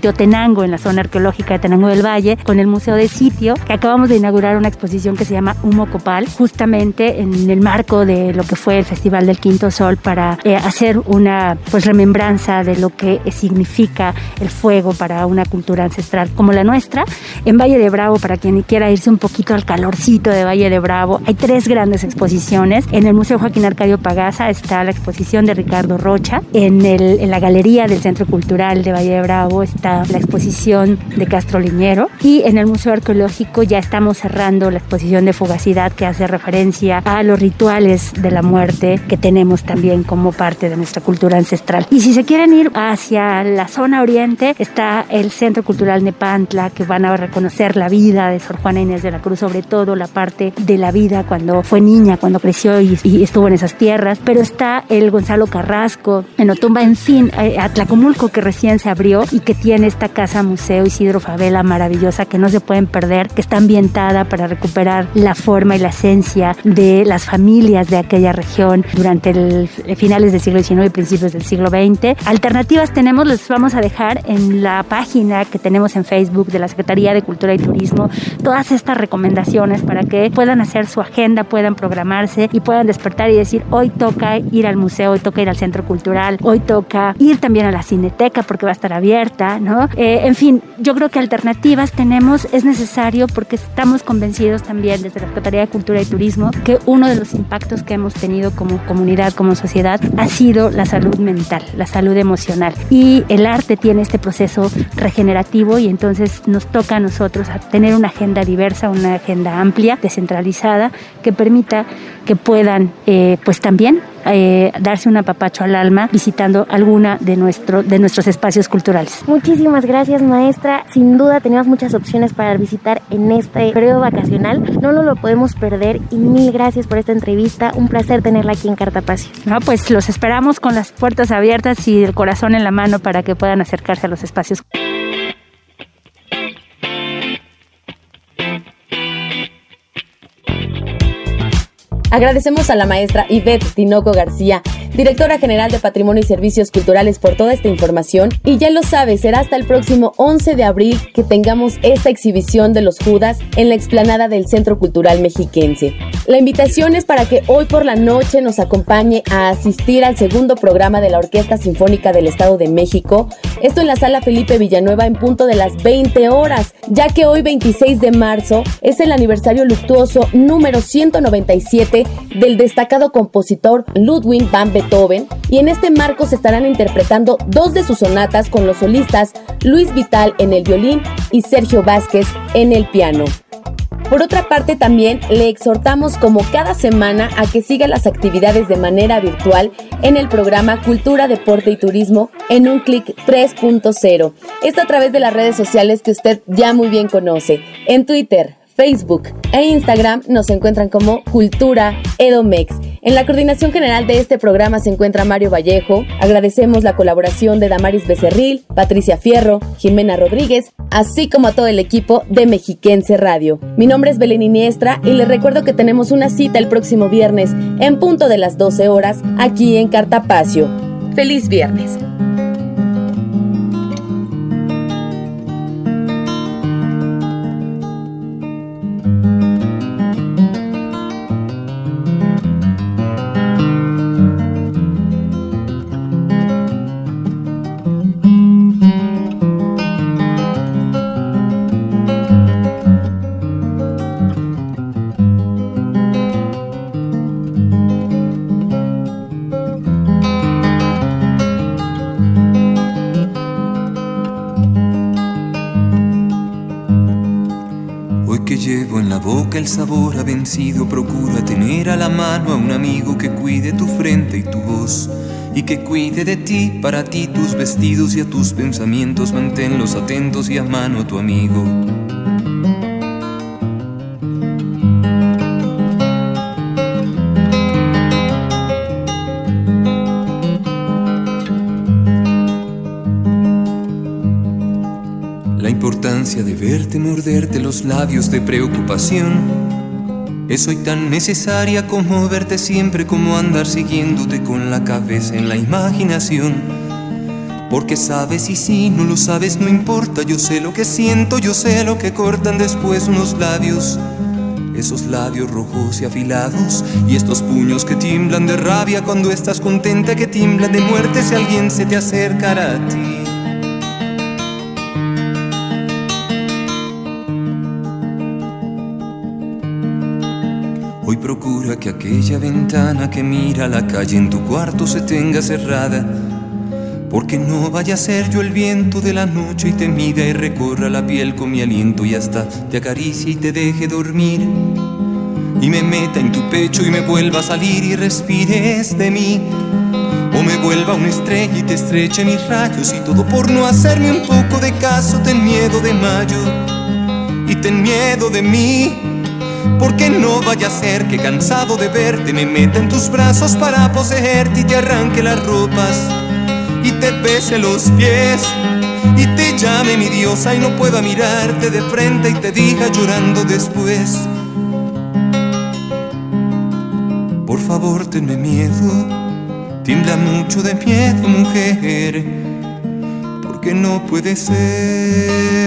Teotenango, en la zona arqueológica de Tenango del Valle, con el Museo de Sitio, que acabamos de inaugurar una exposición que se llama Humo Copal, justamente en el marco de lo que fue el Festival del Quinto Sol, para eh, hacer una pues remembranza de lo que significa el fuego para una cultura ancestral como la nuestra. En Valle de Bravo, para quien quiera irse un poquito al calorcito de Valle de Bravo, hay tres grandes exposiciones. En el Museo Joaquín Arcadio Pagaza está la exposición de Ricardo Rocha, en, el, en la galería del Centro Cultural de Valle de Bravo está la exposición de Castro Liñero y en el Museo Arqueológico ya estamos cerrando la exposición de Fugacidad que hace referencia a los rituales de la muerte que tenemos también como parte de nuestra cultura ancestral. Y si se quieren ir hacia la zona oriente, está el Centro Cultural Nepantla que van a reconocer la vida de Sor Juana Inés de la Cruz, sobre todo la parte de la vida cuando fue niña, cuando creció y, estuvo en esas tierras. Pero está el Gonzalo Carrasco en Otumba, en fin, eh, Atlacomulco que recién se abrió y que tiene esta casa museo Isidro Favela maravillosa que no se pueden perder, que está ambientada para recuperar la forma y la esencia de las familias de aquella región durante el finales del siglo XIX y principios del siglo XX. Alternativas tenemos, les vamos a dejar en la página que tenemos en Facebook de la Secretaría de Cultura y Turismo todas estas recomendaciones para que puedan hacer su agenda, puedan programarse y puedan despertar y decir hoy toca ir al museo, hoy toca ir al centro cultural, hoy toca ir también a la cineteca porque va a estar abierta, ¿no? Eh, en fin, yo creo que alternativas tenemos, es necesario porque estamos convencidos también desde la Secretaría de Cultura y Turismo que uno de los impactos que hemos tenido como comunidad, como sociedad, ha sido la salud mental, la salud emocional. Y el arte tiene este proceso regenerativo y entonces nos toca a nosotros tener una agenda diversa, una agenda amplia, descentralizada, que permita que puedan eh, pues también eh, darse un apapacho al alma visitando alguna de, nuestro, de nuestros espacios culturales. Muchísimas gracias maestra, sin duda tenemos muchas opciones para visitar en este periodo vacacional, no lo, lo podemos perder y mil gracias por esta entrevista, un placer tenerla aquí en Cartapacio. No, pues los esperamos con las puertas abiertas y el corazón en la mano para que puedan acercarse a los espacios. Agradecemos a la maestra Ivette Tinoco García directora general de Patrimonio y Servicios Culturales, por toda esta información. Y ya lo sabes, será hasta el próximo 11 de abril que tengamos esta exhibición de los Judas en la explanada del Centro Cultural Mexiquense. La invitación es para que hoy por la noche nos acompañe a asistir al segundo programa de la Orquesta Sinfónica del Estado de México, esto en la sala Felipe Villanueva en punto de las 20 horas, ya que hoy 26 de marzo es el aniversario luctuoso número 197 del destacado compositor Ludwig van Beethoven y en este marco se estarán interpretando dos de sus sonatas con los solistas Luis Vital en el violín y Sergio Vázquez en el piano. Por otra parte, también le exhortamos como cada semana a que siga las actividades de manera virtual en el programa Cultura, Deporte y Turismo en un clic 3.0. Esto a través de las redes sociales que usted ya muy bien conoce. En Twitter, Facebook e Instagram nos encuentran como Cultura Edomex. En la coordinación general de este programa se encuentra Mario Vallejo. Agradecemos la colaboración de Damaris Becerril, Patricia Fierro, Jimena Rodríguez, así como a todo el equipo de Mexiquense Radio. Mi nombre es Belén Iniestra y les recuerdo que tenemos una cita el próximo viernes en punto de las 12 horas aquí en Cartapacio. ¡Feliz viernes! Procura tener a la mano a un amigo que cuide tu frente y tu voz y que cuide de ti, para ti tus vestidos y a tus pensamientos, manténlos atentos y a mano a tu amigo. de verte morderte los labios de preocupación. Es hoy tan necesaria como verte siempre, como andar siguiéndote con la cabeza en la imaginación. Porque sabes y si no lo sabes no importa, yo sé lo que siento, yo sé lo que cortan después unos labios. Esos labios rojos y afilados y estos puños que tiemblan de rabia cuando estás contenta, que tiemblan de muerte si alguien se te acercara a ti. Que aquella ventana que mira la calle en tu cuarto se tenga cerrada. Porque no vaya a ser yo el viento de la noche y te mida y recorra la piel con mi aliento y hasta te acaricie y te deje dormir. Y me meta en tu pecho y me vuelva a salir y respires de mí. O me vuelva una estrella y te estreche mis rayos y todo por no hacerme un poco de caso. Ten miedo de mayo y ten miedo de mí. Porque no vaya a ser que cansado de verte me meta en tus brazos para poseerte y te arranque las ropas y te bese los pies y te llame mi diosa y no pueda mirarte de frente y te diga llorando después. Por favor, tenme miedo, tiembla mucho de miedo, mujer, porque no puede ser.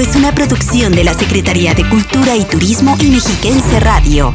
Es una producción de la Secretaría de Cultura y Turismo y Mexiquense Radio.